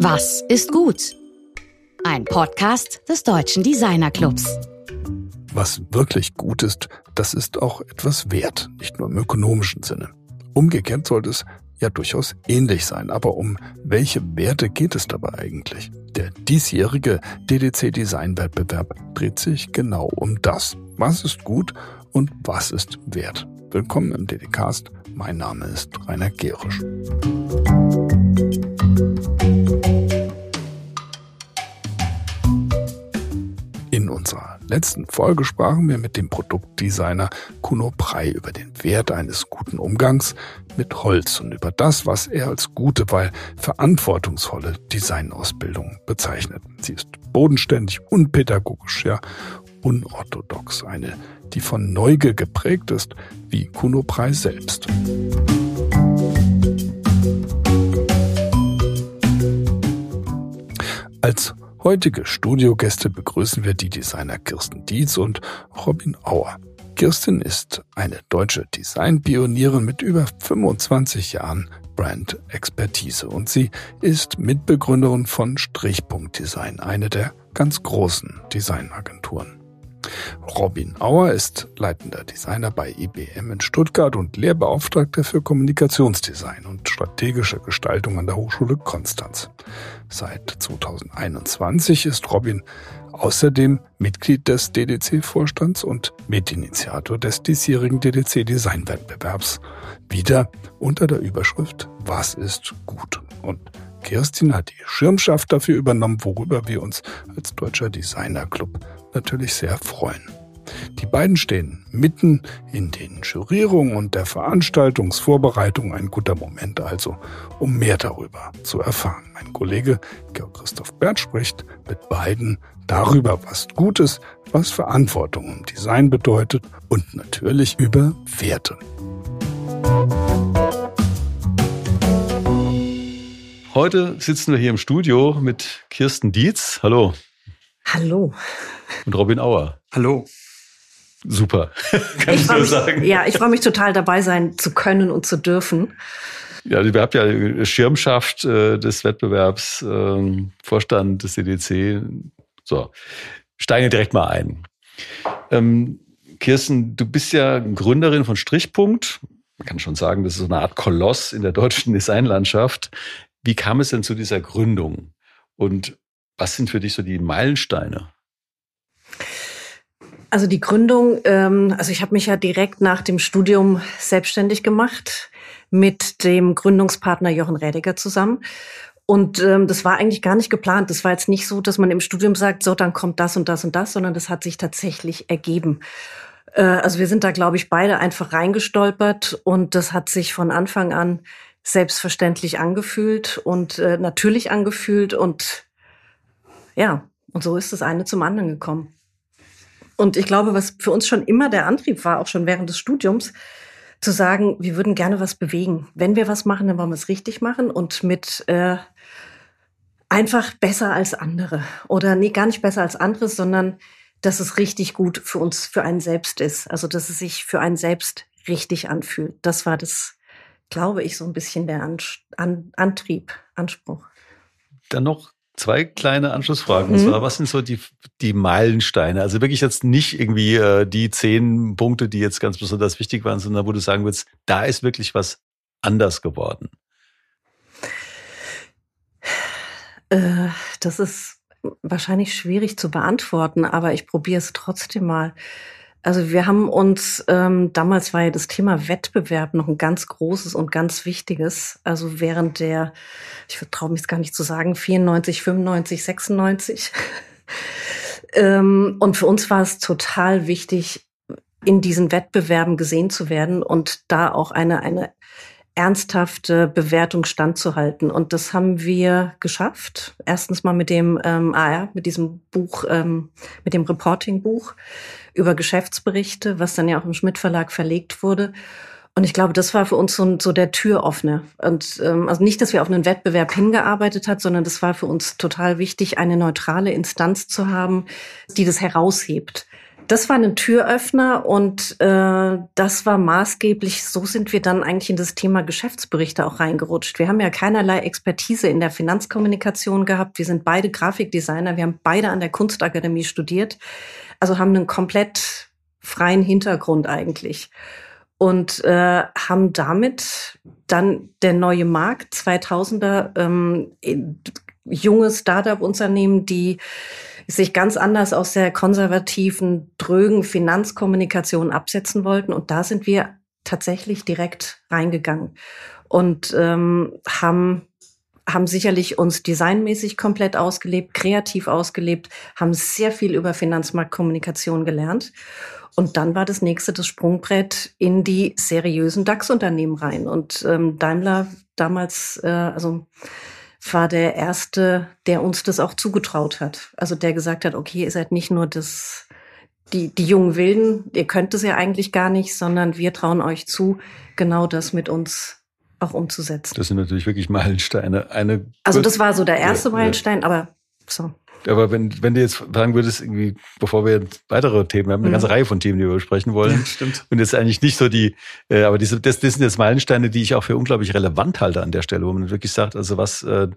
Was ist gut? Ein Podcast des Deutschen Designer Clubs. Was wirklich gut ist, das ist auch etwas wert, nicht nur im ökonomischen Sinne. Umgekehrt sollte es ja durchaus ähnlich sein. Aber um welche Werte geht es dabei eigentlich? Der diesjährige DDC Design Wettbewerb dreht sich genau um das. Was ist gut und was ist wert? Willkommen im DDcast. Mein Name ist Rainer Gerisch. Unserer letzten Folge sprachen wir mit dem Produktdesigner Kuno Prey über den Wert eines guten Umgangs mit Holz und über das, was er als gute, weil verantwortungsvolle Designausbildung bezeichnet. Sie ist bodenständig, unpädagogisch, ja, unorthodox. Eine, die von Neugier geprägt ist, wie Kuno Prey selbst. Als heutige Studiogäste begrüßen wir die Designer Kirsten Dietz und Robin Auer. Kirsten ist eine deutsche Designpionierin mit über 25 Jahren Brand-Expertise und sie ist Mitbegründerin von Strichpunkt Design, eine der ganz großen Designagenturen. Robin Auer ist leitender Designer bei IBM in Stuttgart und Lehrbeauftragter für Kommunikationsdesign und strategische Gestaltung an der Hochschule Konstanz. Seit 2021 ist Robin außerdem Mitglied des DDC-Vorstands und Mitinitiator des diesjährigen DDC-Design-Wettbewerbs. Wieder unter der Überschrift Was ist gut? Und Kirstin hat die Schirmschaft dafür übernommen, worüber wir uns als Deutscher Designer-Club natürlich sehr freuen. Die beiden stehen mitten in den Jurierungen und der Veranstaltungsvorbereitung. Ein guter Moment also, um mehr darüber zu erfahren. Mein Kollege Georg Christoph Bert spricht mit beiden darüber, was Gutes, was Verantwortung im Design bedeutet und natürlich über Werte. Heute sitzen wir hier im Studio mit Kirsten Dietz. Hallo. Hallo. Und Robin Auer. Hallo. Super, kann ich, ich nur mich, sagen. Ja, ich freue mich total dabei sein zu können und zu dürfen. Ja, ihr habt ja Schirmschaft äh, des Wettbewerbs, äh, Vorstand des CDC. So, steigen direkt mal ein. Ähm, Kirsten, du bist ja Gründerin von Strichpunkt. Man kann schon sagen, das ist so eine Art Koloss in der deutschen Designlandschaft. Wie kam es denn zu dieser Gründung? Und was sind für dich so die Meilensteine? Also die Gründung, ähm, also ich habe mich ja direkt nach dem Studium selbstständig gemacht mit dem Gründungspartner Jochen Rädiger zusammen. Und ähm, das war eigentlich gar nicht geplant. Das war jetzt nicht so, dass man im Studium sagt, so, dann kommt das und das und das, sondern das hat sich tatsächlich ergeben. Äh, also wir sind da, glaube ich, beide einfach reingestolpert und das hat sich von Anfang an selbstverständlich angefühlt und äh, natürlich angefühlt und ja, und so ist das eine zum anderen gekommen. Und ich glaube, was für uns schon immer der Antrieb war, auch schon während des Studiums, zu sagen, wir würden gerne was bewegen. Wenn wir was machen, dann wollen wir es richtig machen und mit äh, einfach besser als andere. Oder nee, gar nicht besser als andere, sondern dass es richtig gut für uns, für einen selbst ist. Also dass es sich für einen selbst richtig anfühlt. Das war das, glaube ich, so ein bisschen der An An Antrieb, Anspruch. Dann noch zwei kleine Anschlussfragen. Und mhm. zwar, was sind so die, die Meilensteine? Also wirklich jetzt nicht irgendwie äh, die zehn Punkte, die jetzt ganz besonders wichtig waren, sondern wo du sagen willst, da ist wirklich was anders geworden. Äh, das ist wahrscheinlich schwierig zu beantworten, aber ich probiere es trotzdem mal. Also wir haben uns, ähm, damals war ja das Thema Wettbewerb noch ein ganz großes und ganz wichtiges. Also während der, ich traue mich gar nicht zu sagen, 94, 95, 96. ähm, und für uns war es total wichtig, in diesen Wettbewerben gesehen zu werden und da auch eine, eine ernsthafte Bewertung standzuhalten. Und das haben wir geschafft. Erstens mal mit dem ähm, AR, mit diesem Buch, ähm, mit dem Reporting-Buch über Geschäftsberichte, was dann ja auch im Schmidt Verlag verlegt wurde. Und ich glaube, das war für uns so, so der Türoffner. Und ähm, also nicht, dass wir auf einen Wettbewerb hingearbeitet hat, sondern das war für uns total wichtig, eine neutrale Instanz zu haben, die das heraushebt Das war ein Türöffner und äh, das war maßgeblich, so sind wir dann eigentlich in das Thema Geschäftsberichte auch reingerutscht. Wir haben ja keinerlei Expertise in der Finanzkommunikation gehabt. Wir sind beide Grafikdesigner, wir haben beide an der Kunstakademie studiert, also haben einen komplett freien Hintergrund eigentlich und äh, haben damit dann der neue Markt 2000er ähm, junge Startup-Unternehmen, die sich ganz anders aus der konservativen, drögen Finanzkommunikation absetzen wollten. Und da sind wir tatsächlich direkt reingegangen und ähm, haben haben sicherlich uns designmäßig komplett ausgelebt, kreativ ausgelebt, haben sehr viel über Finanzmarktkommunikation gelernt. Und dann war das nächste das Sprungbrett in die seriösen DAX-Unternehmen rein. Und ähm, Daimler damals, äh, also war der erste, der uns das auch zugetraut hat. Also der gesagt hat, okay, ihr seid nicht nur das, die, die jungen Wilden, ihr könnt es ja eigentlich gar nicht, sondern wir trauen euch zu, genau das mit uns auch umzusetzen. Das sind natürlich wirklich Meilensteine. Eine also das war so der erste ja, Meilenstein, aber so. Aber wenn, wenn du jetzt sagen würdest, irgendwie, bevor wir weitere Themen, wir haben eine mhm. ganze Reihe von Themen, die wir besprechen wollen. Ja, stimmt. Und jetzt eigentlich nicht so die, äh, aber diese, das, das sind jetzt Meilensteine, die ich auch für unglaublich relevant halte an der Stelle, wo man wirklich sagt, also was äh,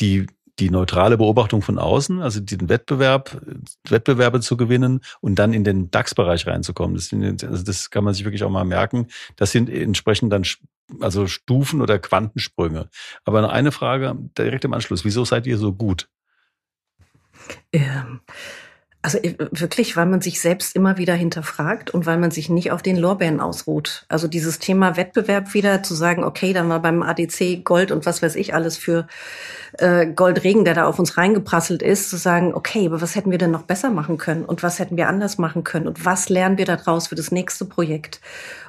die die neutrale Beobachtung von außen, also den Wettbewerb, Wettbewerbe zu gewinnen und dann in den DAX-Bereich reinzukommen. Das, sind, also das kann man sich wirklich auch mal merken. Das sind entsprechend dann also Stufen oder Quantensprünge. Aber eine Frage direkt im Anschluss. Wieso seid ihr so gut? Ähm, also äh, wirklich, weil man sich selbst immer wieder hinterfragt und weil man sich nicht auf den Lorbeeren ausruht. Also dieses Thema Wettbewerb wieder zu sagen, okay, dann war beim ADC Gold und was weiß ich alles für äh, Goldregen, der da auf uns reingeprasselt ist, zu sagen, okay, aber was hätten wir denn noch besser machen können und was hätten wir anders machen können und was lernen wir daraus für das nächste Projekt?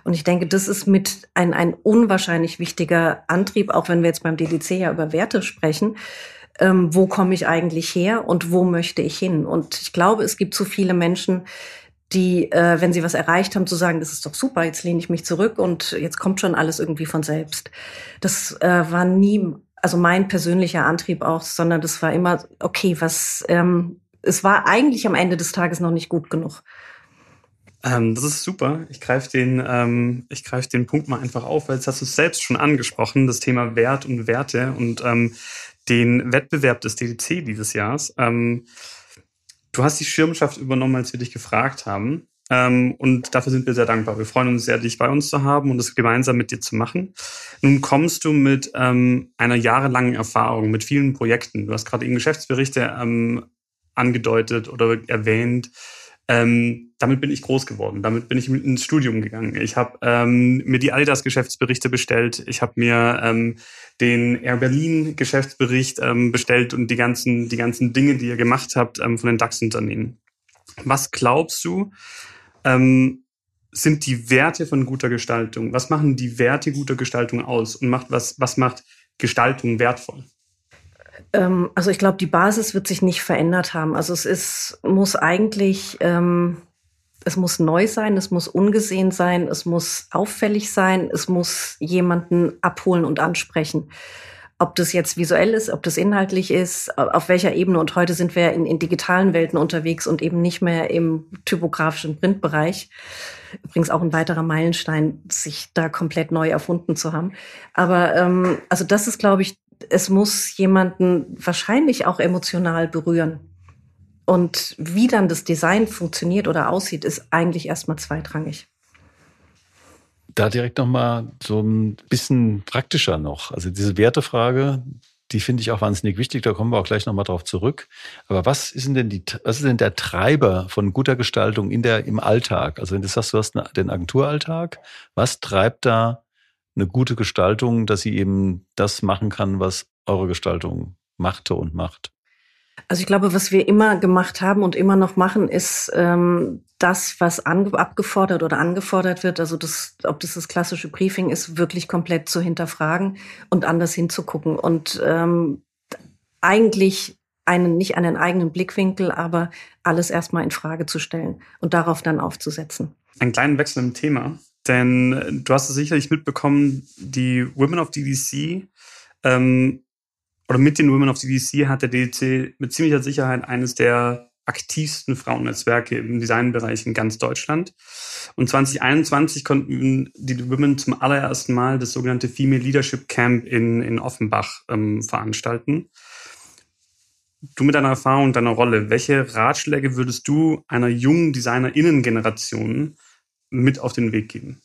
Und ich denke, das ist mit ein, ein unwahrscheinlich wichtiger Antrieb, auch wenn wir jetzt beim DDC ja über Werte sprechen, ähm, wo komme ich eigentlich her und wo möchte ich hin. Und ich glaube, es gibt zu viele Menschen, die, äh, wenn sie was erreicht haben, zu sagen, das ist doch super, jetzt lehne ich mich zurück und jetzt kommt schon alles irgendwie von selbst. Das äh, war nie, also mein persönlicher Antrieb auch, sondern das war immer, okay, was, ähm, es war eigentlich am Ende des Tages noch nicht gut genug. Ähm, das ist super. Ich greife den, ähm, ich greife den Punkt mal einfach auf, weil jetzt hast du es selbst schon angesprochen, das Thema Wert und Werte. Und ähm, den Wettbewerb des DDC dieses Jahres. Ähm, du hast die Schirmschaft übernommen, als wir dich gefragt haben. Ähm, und dafür sind wir sehr dankbar. Wir freuen uns sehr, dich bei uns zu haben und es gemeinsam mit dir zu machen. Nun kommst du mit ähm, einer jahrelangen Erfahrung, mit vielen Projekten. Du hast gerade eben Geschäftsberichte ähm, angedeutet oder erwähnt. Ähm, damit bin ich groß geworden. Damit bin ich ins Studium gegangen. Ich habe ähm, mir die Adidas-Geschäftsberichte bestellt. Ich habe mir ähm, den Air Berlin-Geschäftsbericht ähm, bestellt und die ganzen, die ganzen Dinge, die ihr gemacht habt ähm, von den DAX-Unternehmen. Was glaubst du, ähm, sind die Werte von guter Gestaltung? Was machen die Werte guter Gestaltung aus und macht was, was macht Gestaltung wertvoll? Ähm, also ich glaube, die Basis wird sich nicht verändert haben. Also es ist, muss eigentlich, ähm, es muss neu sein, es muss ungesehen sein, es muss auffällig sein, es muss jemanden abholen und ansprechen. Ob das jetzt visuell ist, ob das inhaltlich ist, auf welcher Ebene. Und heute sind wir in, in digitalen Welten unterwegs und eben nicht mehr im typografischen Printbereich. Übrigens auch ein weiterer Meilenstein, sich da komplett neu erfunden zu haben. Aber ähm, also das ist, glaube ich, es muss jemanden wahrscheinlich auch emotional berühren. Und wie dann das Design funktioniert oder aussieht, ist eigentlich erstmal zweitrangig. Da direkt nochmal so ein bisschen praktischer noch. Also diese Wertefrage, die finde ich auch wahnsinnig wichtig. Da kommen wir auch gleich nochmal drauf zurück. Aber was ist denn die, was ist denn der Treiber von guter Gestaltung in der, im Alltag? Also wenn du sagst, du hast den Agenturalltag, was treibt da eine gute Gestaltung, dass sie eben das machen kann, was eure Gestaltung machte und macht? Also ich glaube, was wir immer gemacht haben und immer noch machen, ist ähm, das, was abgefordert oder angefordert wird, also das, ob das das klassische Briefing ist, wirklich komplett zu hinterfragen und anders hinzugucken und ähm, eigentlich einen nicht einen eigenen Blickwinkel, aber alles erstmal in Frage zu stellen und darauf dann aufzusetzen. Einen kleinen Wechsel im Thema. Denn äh, du hast es sicherlich mitbekommen, die Women of DDC ähm, oder mit den Women of DDC hat der DDC mit ziemlicher Sicherheit eines der aktivsten Frauennetzwerke im Designbereich in ganz Deutschland. Und 2021 konnten die Women zum allerersten Mal das sogenannte Female Leadership Camp in, in Offenbach ähm, veranstalten. Du mit deiner Erfahrung deiner Rolle, welche Ratschläge würdest du einer jungen Designerinnen-Generation mit auf den Weg geben?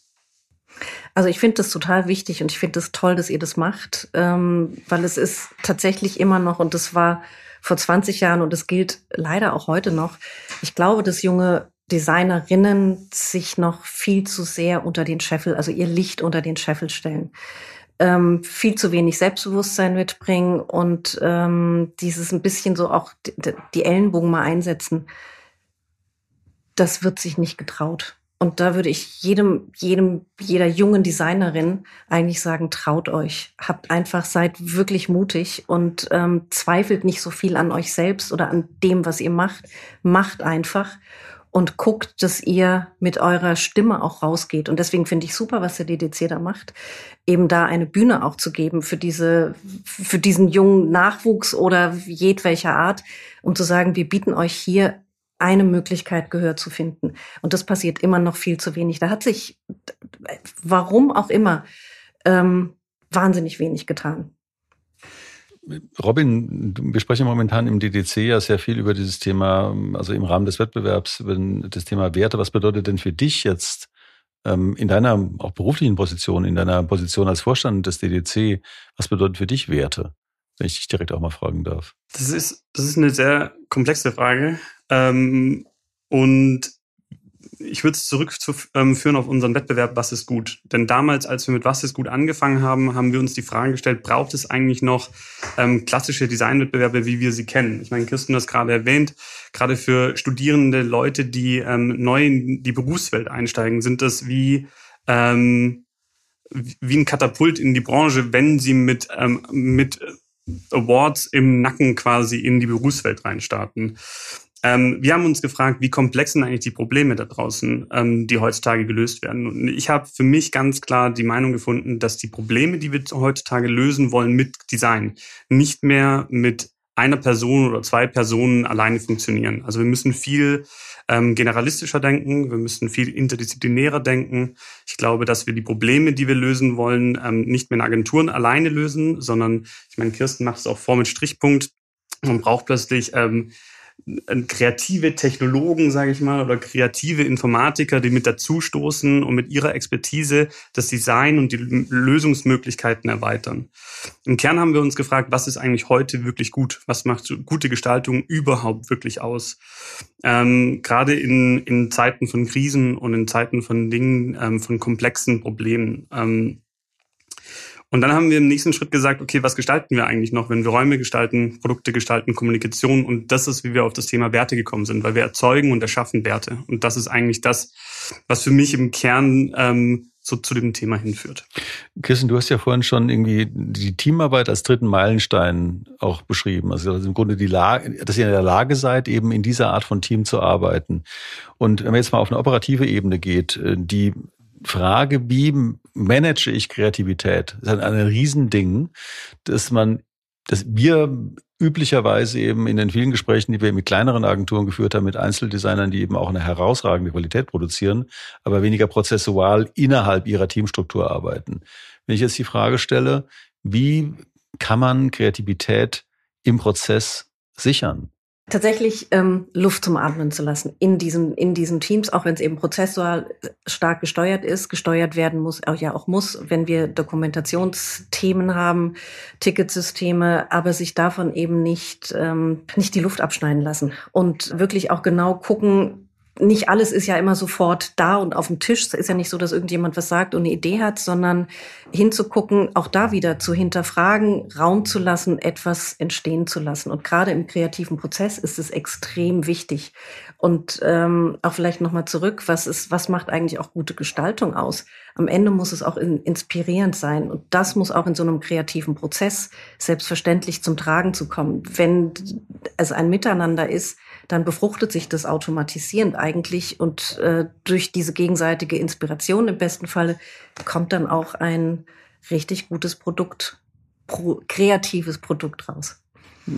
Also ich finde das total wichtig und ich finde es das toll, dass ihr das macht, ähm, weil es ist tatsächlich immer noch, und das war vor 20 Jahren und es gilt leider auch heute noch, ich glaube, dass junge Designerinnen sich noch viel zu sehr unter den Scheffel, also ihr Licht unter den Scheffel stellen ähm, viel zu wenig Selbstbewusstsein mitbringen und ähm, dieses ein bisschen so auch die, die Ellenbogen mal einsetzen, das wird sich nicht getraut. Und da würde ich jedem, jedem, jeder jungen Designerin eigentlich sagen, traut euch. Habt einfach, seid wirklich mutig und ähm, zweifelt nicht so viel an euch selbst oder an dem, was ihr macht. Macht einfach und guckt, dass ihr mit eurer Stimme auch rausgeht. Und deswegen finde ich super, was der DDC da macht, eben da eine Bühne auch zu geben für diese, für diesen jungen Nachwuchs oder jedwelcher Art, um zu sagen, wir bieten euch hier eine Möglichkeit, Gehör zu finden. Und das passiert immer noch viel zu wenig. Da hat sich, warum auch immer, ähm, wahnsinnig wenig getan. Robin, wir sprechen momentan im DDC ja sehr viel über dieses Thema, also im Rahmen des Wettbewerbs, über das Thema Werte. Was bedeutet denn für dich jetzt ähm, in deiner auch beruflichen Position, in deiner Position als Vorstand des DDC, was bedeutet für dich Werte? Wenn ich dich direkt auch mal fragen darf. Das ist, das ist eine sehr komplexe Frage. Ähm, und ich würde es zurückführen ähm, auf unseren Wettbewerb Was ist gut? Denn damals, als wir mit Was ist gut angefangen haben, haben wir uns die Frage gestellt, braucht es eigentlich noch ähm, klassische Designwettbewerbe, wie wir sie kennen? Ich meine, Kirsten hat es gerade erwähnt, gerade für studierende Leute, die ähm, neu in die Berufswelt einsteigen, sind das wie, ähm, wie ein Katapult in die Branche, wenn sie mit, ähm, mit Awards im Nacken quasi in die Berufswelt reinstarten. Ähm, wir haben uns gefragt, wie komplex sind eigentlich die Probleme da draußen, ähm, die heutzutage gelöst werden. Und ich habe für mich ganz klar die Meinung gefunden, dass die Probleme, die wir heutzutage lösen wollen mit Design, nicht mehr mit einer Person oder zwei Personen alleine funktionieren. Also wir müssen viel ähm, generalistischer denken, wir müssen viel interdisziplinärer denken. Ich glaube, dass wir die Probleme, die wir lösen wollen, ähm, nicht mehr in Agenturen alleine lösen, sondern, ich meine, Kirsten macht es auch vor mit Strichpunkt. Man braucht plötzlich ähm, kreative Technologen, sage ich mal, oder kreative Informatiker, die mit dazustoßen und mit ihrer Expertise das Design und die Lösungsmöglichkeiten erweitern. Im Kern haben wir uns gefragt, was ist eigentlich heute wirklich gut? Was macht gute Gestaltung überhaupt wirklich aus? Ähm, gerade in, in Zeiten von Krisen und in Zeiten von Dingen, ähm, von komplexen Problemen. Ähm, und dann haben wir im nächsten Schritt gesagt, okay, was gestalten wir eigentlich noch, wenn wir Räume gestalten, Produkte gestalten, Kommunikation? Und das ist, wie wir auf das Thema Werte gekommen sind, weil wir erzeugen und erschaffen Werte. Und das ist eigentlich das, was für mich im Kern ähm, so zu dem Thema hinführt. Kirsten, du hast ja vorhin schon irgendwie die Teamarbeit als dritten Meilenstein auch beschrieben. Also im Grunde die Lage, dass ihr in der Lage seid, eben in dieser Art von Team zu arbeiten. Und wenn man jetzt mal auf eine operative Ebene geht, äh, die Frage, wie manage ich Kreativität? Das ist ein, ein Riesending, dass man, dass wir üblicherweise eben in den vielen Gesprächen, die wir mit kleineren Agenturen geführt haben, mit Einzeldesignern, die eben auch eine herausragende Qualität produzieren, aber weniger prozessual innerhalb ihrer Teamstruktur arbeiten. Wenn ich jetzt die Frage stelle, wie kann man Kreativität im Prozess sichern? Tatsächlich ähm, Luft zum Atmen zu lassen in diesen, in diesen Teams, auch wenn es eben prozessual stark gesteuert ist, gesteuert werden muss, auch ja auch muss, wenn wir Dokumentationsthemen haben, Ticketsysteme, aber sich davon eben nicht, ähm, nicht die Luft abschneiden lassen und wirklich auch genau gucken, nicht alles ist ja immer sofort da und auf dem Tisch. Es ist ja nicht so, dass irgendjemand was sagt und eine Idee hat, sondern hinzugucken, auch da wieder zu hinterfragen, Raum zu lassen, etwas entstehen zu lassen. Und gerade im kreativen Prozess ist es extrem wichtig. Und ähm, auch vielleicht nochmal zurück, was ist, was macht eigentlich auch gute Gestaltung aus? Am Ende muss es auch in, inspirierend sein. Und das muss auch in so einem kreativen Prozess selbstverständlich zum Tragen zu kommen. Wenn es ein Miteinander ist, dann befruchtet sich das automatisierend eigentlich und äh, durch diese gegenseitige Inspiration im besten Falle kommt dann auch ein richtig gutes Produkt, pro, kreatives Produkt raus.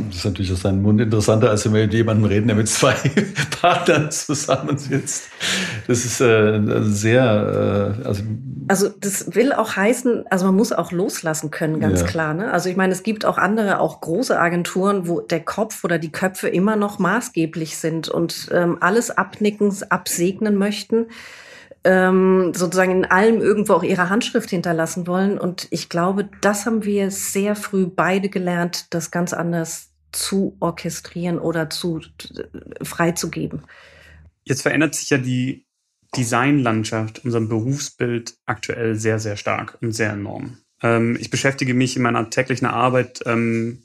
Das ist natürlich aus seinem Mund interessanter, als wenn wir mit jemandem reden, der mit zwei Partnern zusammensitzt. Das ist äh, sehr, äh, also. Also, das will auch heißen, also man muss auch loslassen können, ganz ja. klar. Ne? Also, ich meine, es gibt auch andere, auch große Agenturen, wo der Kopf oder die Köpfe immer noch maßgeblich sind und ähm, alles abnicken, absegnen möchten ähm, sozusagen in allem irgendwo auch ihre Handschrift hinterlassen wollen. Und ich glaube, das haben wir sehr früh beide gelernt, das ganz anders zu orchestrieren oder zu freizugeben. Jetzt verändert sich ja die Designlandschaft, unser Berufsbild aktuell sehr, sehr stark und sehr enorm. Ähm, ich beschäftige mich in meiner täglichen Arbeit ähm,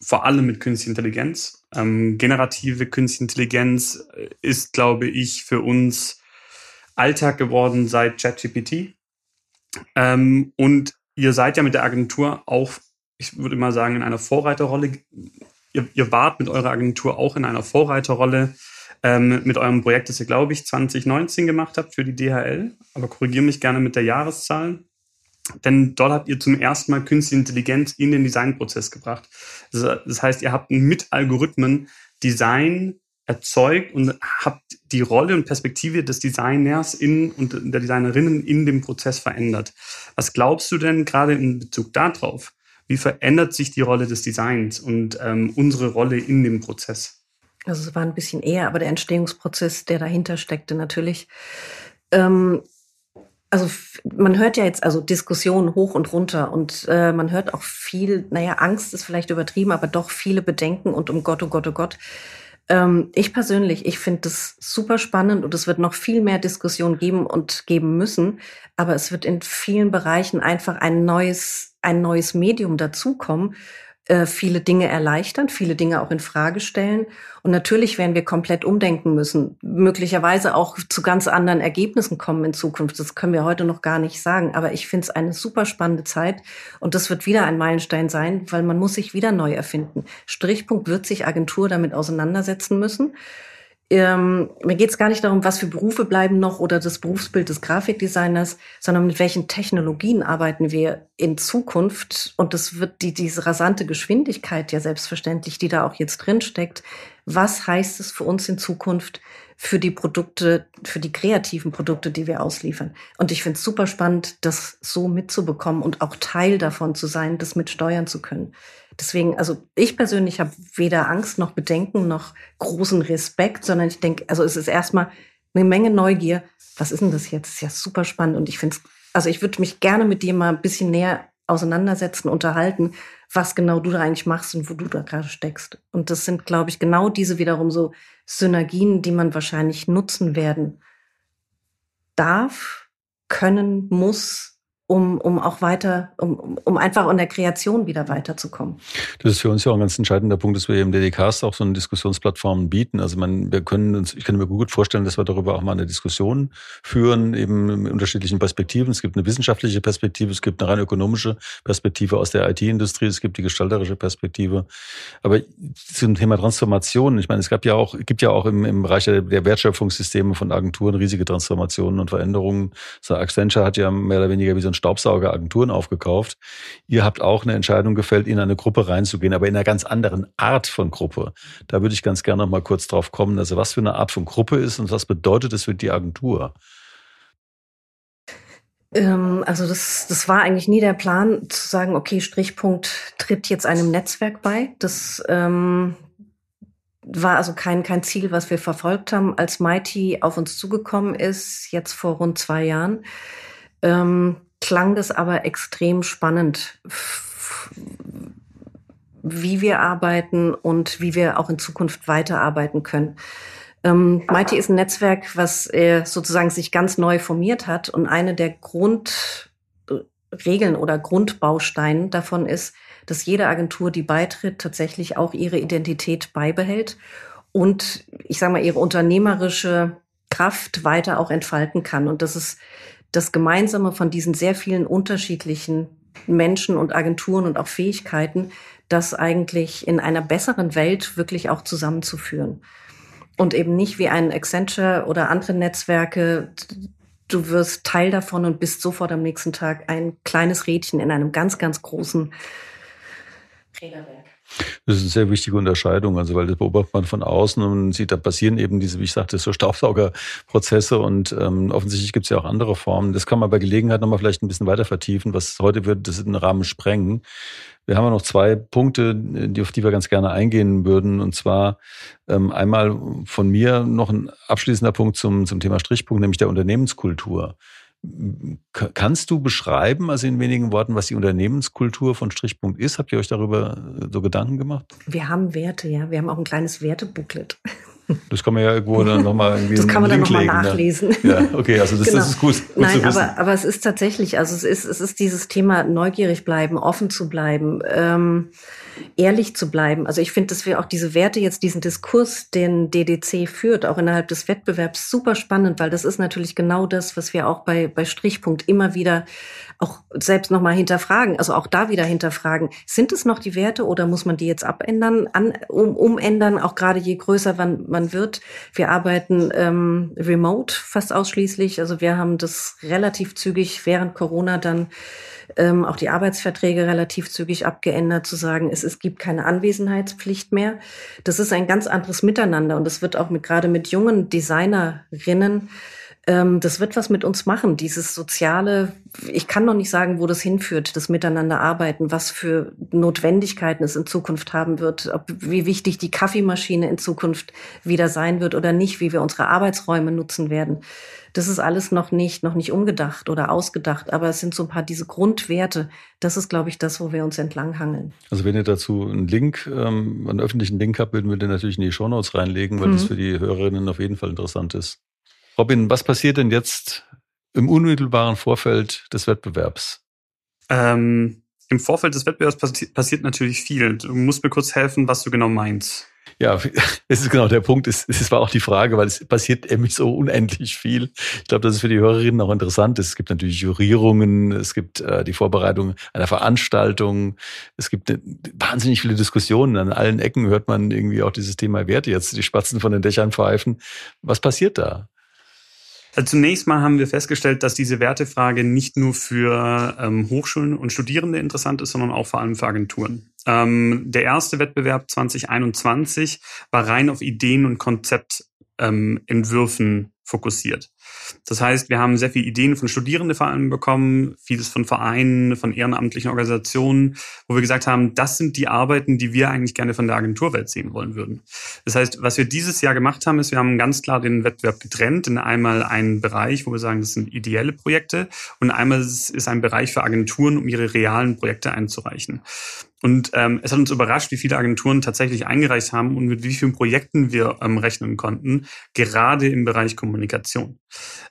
vor allem mit künstlicher Intelligenz. Ähm, generative künstliche Intelligenz äh, ist, glaube ich, für uns Alltag geworden seit ChatGPT. Ähm, und ihr seid ja mit der Agentur auch, ich würde mal sagen, in einer Vorreiterrolle. Ihr, ihr wart mit eurer Agentur auch in einer Vorreiterrolle ähm, mit eurem Projekt, das ihr, glaube ich, 2019 gemacht habt für die DHL. Aber korrigiere mich gerne mit der Jahreszahl. Denn dort habt ihr zum ersten Mal künstliche Intelligenz in den Designprozess gebracht. Das heißt, ihr habt mit Algorithmen Design erzeugt und habt die Rolle und Perspektive des Designers in und der Designerinnen in dem Prozess verändert. Was glaubst du denn gerade in Bezug darauf? Wie verändert sich die Rolle des Designs und ähm, unsere Rolle in dem Prozess? Also es war ein bisschen eher, aber der Entstehungsprozess, der dahinter steckte, natürlich. Ähm, also man hört ja jetzt also Diskussionen hoch und runter und äh, man hört auch viel, naja, Angst ist vielleicht übertrieben, aber doch viele Bedenken und um Gott, oh Gott, oh Gott. Ähm, ich persönlich, ich finde das super spannend und es wird noch viel mehr Diskussion geben und geben müssen. Aber es wird in vielen Bereichen einfach ein neues, ein neues Medium dazukommen, viele Dinge erleichtern, viele Dinge auch in Frage stellen. Und natürlich werden wir komplett umdenken müssen, möglicherweise auch zu ganz anderen Ergebnissen kommen in Zukunft. Das können wir heute noch gar nicht sagen. Aber ich finde es eine super spannende Zeit und das wird wieder ein Meilenstein sein, weil man muss sich wieder neu erfinden. Strichpunkt wird sich Agentur damit auseinandersetzen müssen ähm, mir geht es gar nicht darum, was für Berufe bleiben noch oder das Berufsbild des Grafikdesigners, sondern mit welchen Technologien arbeiten wir in Zukunft. Und das wird die, diese rasante Geschwindigkeit ja selbstverständlich, die da auch jetzt drin steckt. Was heißt es für uns in Zukunft für die Produkte, für die kreativen Produkte, die wir ausliefern? Und ich finde es super spannend, das so mitzubekommen und auch Teil davon zu sein, das mitsteuern zu können. Deswegen, also ich persönlich habe weder Angst noch Bedenken noch großen Respekt, sondern ich denke, also es ist erstmal eine Menge Neugier. Was ist denn das jetzt? Das ist ja super spannend und ich finde es, also ich würde mich gerne mit dir mal ein bisschen näher auseinandersetzen, unterhalten, was genau du da eigentlich machst und wo du da gerade steckst. Und das sind, glaube ich, genau diese wiederum so Synergien, die man wahrscheinlich nutzen werden darf, können, muss, um, um auch weiter, um, um einfach in der Kreation wieder weiterzukommen. Das ist für uns ja auch ein ganz entscheidender Punkt, dass wir im DDCast auch so eine Diskussionsplattform bieten. Also man, wir können uns, ich kann mir gut vorstellen, dass wir darüber auch mal eine Diskussion führen, eben in unterschiedlichen Perspektiven. Es gibt eine wissenschaftliche Perspektive, es gibt eine rein ökonomische Perspektive aus der IT-Industrie, es gibt die gestalterische Perspektive. Aber zum Thema Transformation, ich meine, es gab ja auch, gibt ja auch im, im Bereich der, der Wertschöpfungssysteme von Agenturen riesige Transformationen und Veränderungen. So Accenture hat ja mehr oder weniger wie so ein Staubsaugeragenturen aufgekauft. Ihr habt auch eine Entscheidung gefällt, in eine Gruppe reinzugehen, aber in einer ganz anderen Art von Gruppe. Da würde ich ganz gerne noch mal kurz drauf kommen. Also was für eine Art von Gruppe ist und was bedeutet es für die Agentur? Ähm, also das, das war eigentlich nie der Plan, zu sagen, okay, Strichpunkt tritt jetzt einem Netzwerk bei. Das ähm, war also kein, kein Ziel, was wir verfolgt haben. Als Mighty auf uns zugekommen ist, jetzt vor rund zwei Jahren, ähm, klang das aber extrem spannend, wie wir arbeiten und wie wir auch in Zukunft weiterarbeiten können. Ähm, Mighty ist ein Netzwerk, was äh, sozusagen sich ganz neu formiert hat und eine der Grundregeln oder Grundbausteine davon ist, dass jede Agentur, die beitritt, tatsächlich auch ihre Identität beibehält und ich sage mal ihre unternehmerische Kraft weiter auch entfalten kann. Und das ist das Gemeinsame von diesen sehr vielen unterschiedlichen Menschen und Agenturen und auch Fähigkeiten, das eigentlich in einer besseren Welt wirklich auch zusammenzuführen. Und eben nicht wie ein Accenture oder andere Netzwerke, du wirst Teil davon und bist sofort am nächsten Tag ein kleines Rädchen in einem ganz, ganz großen Räderwerk. Das ist eine sehr wichtige Unterscheidung, also weil das beobachtet man von außen und sieht, da passieren eben diese, wie ich sagte, so Staubsaugerprozesse und ähm, offensichtlich gibt es ja auch andere Formen. Das kann man bei Gelegenheit nochmal vielleicht ein bisschen weiter vertiefen, was heute wird, das in den Rahmen sprengen. Wir haben ja noch zwei Punkte, die, auf die wir ganz gerne eingehen würden. Und zwar ähm, einmal von mir noch ein abschließender Punkt zum, zum Thema Strichpunkt, nämlich der Unternehmenskultur. Kannst du beschreiben, also in wenigen Worten, was die Unternehmenskultur von Strichpunkt ist? Habt ihr euch darüber äh, so Gedanken gemacht? Wir haben Werte, ja. Wir haben auch ein kleines Wertebooklet. Das kann man ja irgendwo dann nochmal irgendwie Das kann man dann nochmal ne? nachlesen. Ne? Ja, okay, also das, genau. das ist gut. gut Nein, aber, aber es ist tatsächlich, also es ist, es ist dieses Thema neugierig bleiben, offen zu bleiben. Ähm, ehrlich zu bleiben. Also ich finde, dass wir auch diese Werte jetzt, diesen Diskurs, den DDC führt, auch innerhalb des Wettbewerbs, super spannend, weil das ist natürlich genau das, was wir auch bei, bei Strichpunkt immer wieder auch selbst nochmal hinterfragen, also auch da wieder hinterfragen, sind es noch die Werte oder muss man die jetzt abändern, an, um, umändern, auch gerade je größer man, man wird. Wir arbeiten ähm, remote fast ausschließlich, also wir haben das relativ zügig während Corona dann ähm, auch die Arbeitsverträge relativ zügig abgeändert, zu sagen, es, es gibt keine Anwesenheitspflicht mehr. Das ist ein ganz anderes Miteinander und das wird auch mit, gerade mit jungen Designerinnen ähm, das wird was mit uns machen, dieses soziale, ich kann noch nicht sagen, wo das hinführt, das Miteinander arbeiten, was für Notwendigkeiten es in Zukunft haben wird, ob, wie wichtig die Kaffeemaschine in Zukunft wieder sein wird oder nicht, wie wir unsere Arbeitsräume nutzen werden. Das ist alles noch nicht, noch nicht umgedacht oder ausgedacht, aber es sind so ein paar diese Grundwerte. Das ist, glaube ich, das, wo wir uns entlanghangeln. Also wenn ihr dazu einen Link, ähm, einen öffentlichen Link habt, würden wir den natürlich in die Shownotes reinlegen, weil mhm. das für die Hörerinnen auf jeden Fall interessant ist. Robin, was passiert denn jetzt im unmittelbaren Vorfeld des Wettbewerbs? Ähm, Im Vorfeld des Wettbewerbs passi passiert natürlich viel. Du musst mir kurz helfen, was du genau meinst. Ja, es ist genau der Punkt. Es, es war auch die Frage, weil es passiert nämlich so unendlich viel. Ich glaube, das ist für die Hörerinnen auch interessant. Es gibt natürlich Jurierungen, es gibt äh, die Vorbereitung einer Veranstaltung, es gibt eine, wahnsinnig viele Diskussionen. An allen Ecken hört man irgendwie auch dieses Thema Werte jetzt, die Spatzen von den Dächern pfeifen. Was passiert da? Also zunächst mal haben wir festgestellt, dass diese Wertefrage nicht nur für ähm, Hochschulen und Studierende interessant ist, sondern auch vor allem für Agenturen. Ähm, der erste Wettbewerb 2021 war rein auf Ideen und Konzeptentwürfen ähm, fokussiert. Das heißt, wir haben sehr viele Ideen von Studierenden vor allem bekommen, vieles von Vereinen, von ehrenamtlichen Organisationen, wo wir gesagt haben, das sind die Arbeiten, die wir eigentlich gerne von der Agenturwelt sehen wollen würden. Das heißt, was wir dieses Jahr gemacht haben, ist, wir haben ganz klar den Wettbewerb getrennt in einmal einen Bereich, wo wir sagen, das sind ideelle Projekte und einmal ist ein Bereich für Agenturen, um ihre realen Projekte einzureichen. Und ähm, es hat uns überrascht, wie viele Agenturen tatsächlich eingereicht haben und mit wie vielen Projekten wir ähm, rechnen konnten, gerade im Bereich Kommunikation.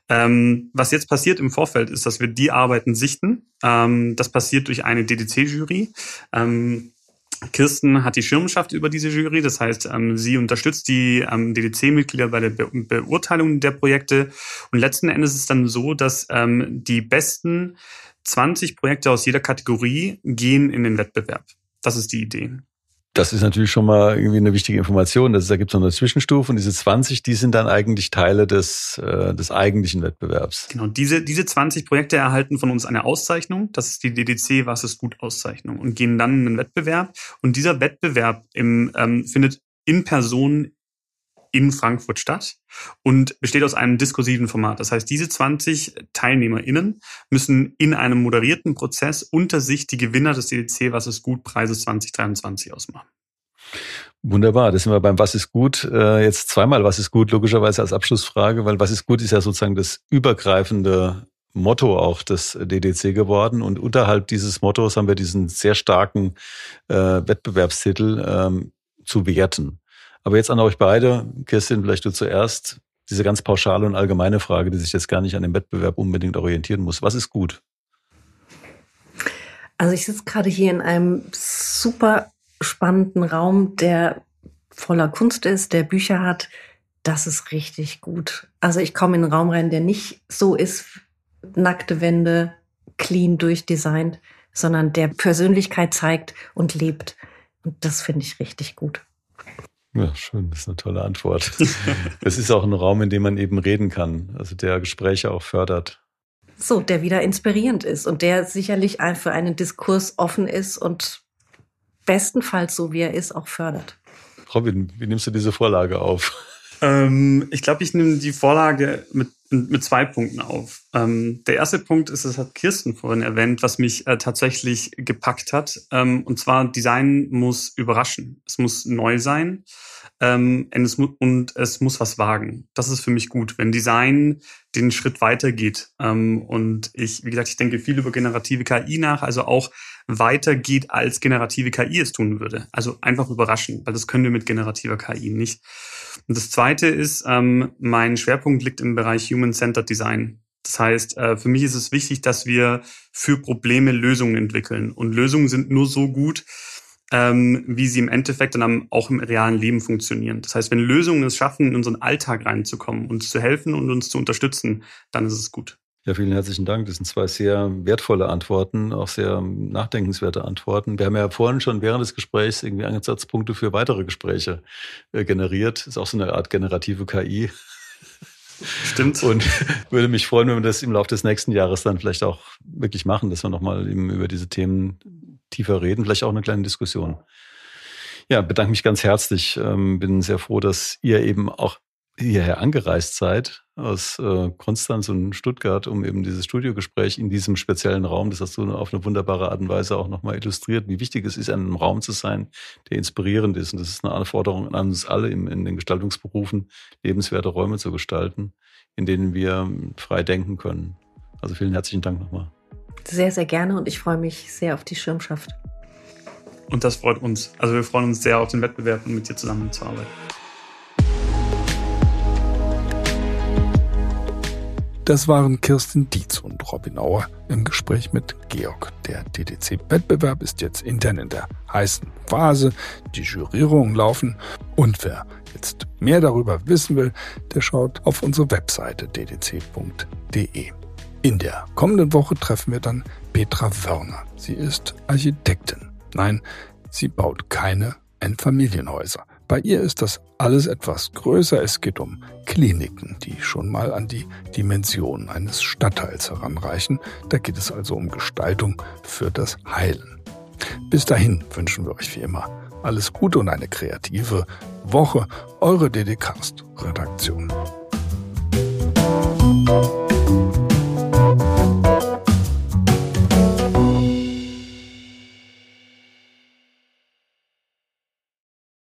Ähm, was jetzt passiert im Vorfeld ist, dass wir die Arbeiten sichten. Ähm, das passiert durch eine DDC-Jury. Ähm, Kirsten hat die Schirmschaft über diese Jury, das heißt, ähm, sie unterstützt die ähm, DDC-Mitglieder bei der Be Beurteilung der Projekte. Und letzten Endes ist es dann so, dass ähm, die besten 20 Projekte aus jeder Kategorie gehen in den Wettbewerb. Das ist die Idee. Das ist natürlich schon mal irgendwie eine wichtige Information. Das, da gibt es noch eine Zwischenstufe und diese 20, die sind dann eigentlich Teile des, äh, des eigentlichen Wettbewerbs. Genau, diese, diese 20 Projekte erhalten von uns eine Auszeichnung. Das ist die DDC Was ist gut Auszeichnung und gehen dann in den Wettbewerb. Und dieser Wettbewerb im, ähm, findet in Person in Frankfurt statt und besteht aus einem diskursiven Format. Das heißt, diese 20 TeilnehmerInnen müssen in einem moderierten Prozess unter sich die Gewinner des DDC Was ist gut Preises 2023 ausmachen. Wunderbar, das sind wir beim Was ist gut. Äh, jetzt zweimal Was ist gut, logischerweise als Abschlussfrage, weil Was ist gut ist ja sozusagen das übergreifende Motto auch des DDC geworden. Und unterhalb dieses Mottos haben wir diesen sehr starken äh, Wettbewerbstitel ähm, zu werten. Aber jetzt an euch beide, Kirstin, vielleicht du zuerst, diese ganz pauschale und allgemeine Frage, die sich jetzt gar nicht an dem Wettbewerb unbedingt orientieren muss. Was ist gut? Also ich sitze gerade hier in einem super spannenden Raum, der voller Kunst ist, der Bücher hat. Das ist richtig gut. Also ich komme in einen Raum rein, der nicht so ist, nackte Wände, clean durchdesignt, sondern der Persönlichkeit zeigt und lebt. Und das finde ich richtig gut. Ja, schön, das ist eine tolle Antwort. es ist auch ein Raum, in dem man eben reden kann, also der Gespräche auch fördert. So, der wieder inspirierend ist und der sicherlich für einen Diskurs offen ist und bestenfalls so wie er ist auch fördert. Robin, wie nimmst du diese Vorlage auf? Ähm, ich glaube, ich nehme die Vorlage mit, mit zwei Punkten auf. Ähm, der erste Punkt ist, das hat Kirsten vorhin erwähnt, was mich äh, tatsächlich gepackt hat. Ähm, und zwar, Design muss überraschen. Es muss neu sein. Ähm, und, es und es muss was wagen. Das ist für mich gut, wenn Design den Schritt weitergeht. Ähm, und ich, wie gesagt, ich denke viel über generative KI nach, also auch weitergeht, als generative KI es tun würde. Also einfach überraschen, weil das können wir mit generativer KI nicht. Und das Zweite ist, ähm, mein Schwerpunkt liegt im Bereich Human-Centered Design. Das heißt, äh, für mich ist es wichtig, dass wir für Probleme Lösungen entwickeln. Und Lösungen sind nur so gut, ähm, wie sie im Endeffekt dann auch im realen Leben funktionieren. Das heißt, wenn Lösungen es schaffen, in unseren Alltag reinzukommen, uns zu helfen und uns zu unterstützen, dann ist es gut. Ja, vielen herzlichen Dank. Das sind zwei sehr wertvolle Antworten, auch sehr nachdenkenswerte Antworten. Wir haben ja vorhin schon während des Gesprächs irgendwie Ansatzpunkte für weitere Gespräche äh, generiert. Ist auch so eine Art generative KI. Stimmt. Und würde mich freuen, wenn wir das im Laufe des nächsten Jahres dann vielleicht auch wirklich machen, dass wir nochmal eben über diese Themen tiefer reden, vielleicht auch eine kleine Diskussion. Ja, bedanke mich ganz herzlich. Ähm, bin sehr froh, dass ihr eben auch hierher angereist seid aus äh, Konstanz und Stuttgart, um eben dieses Studiogespräch in diesem speziellen Raum, das hast du auf eine wunderbare Art und Weise auch nochmal illustriert, wie wichtig es ist, in einem Raum zu sein, der inspirierend ist. Und das ist eine Anforderung an uns alle in, in den Gestaltungsberufen, lebenswerte Räume zu gestalten, in denen wir frei denken können. Also vielen herzlichen Dank nochmal. Sehr, sehr gerne und ich freue mich sehr auf die Schirmschaft. Und das freut uns. Also wir freuen uns sehr auf den Wettbewerb und mit dir zusammenzuarbeiten. Das waren Kirsten Dietz und Robin Auer im Gespräch mit Georg. Der DDC-Wettbewerb ist jetzt intern in der heißen Phase. Die Jurierungen laufen. Und wer jetzt mehr darüber wissen will, der schaut auf unsere Webseite ddc.de. In der kommenden Woche treffen wir dann Petra Wörner. Sie ist Architektin. Nein, sie baut keine Einfamilienhäuser. Bei ihr ist das alles etwas größer. Es geht um Kliniken, die schon mal an die Dimension eines Stadtteils heranreichen. Da geht es also um Gestaltung für das Heilen. Bis dahin wünschen wir euch wie immer alles Gute und eine kreative Woche. Eure DDcast Redaktion. Musik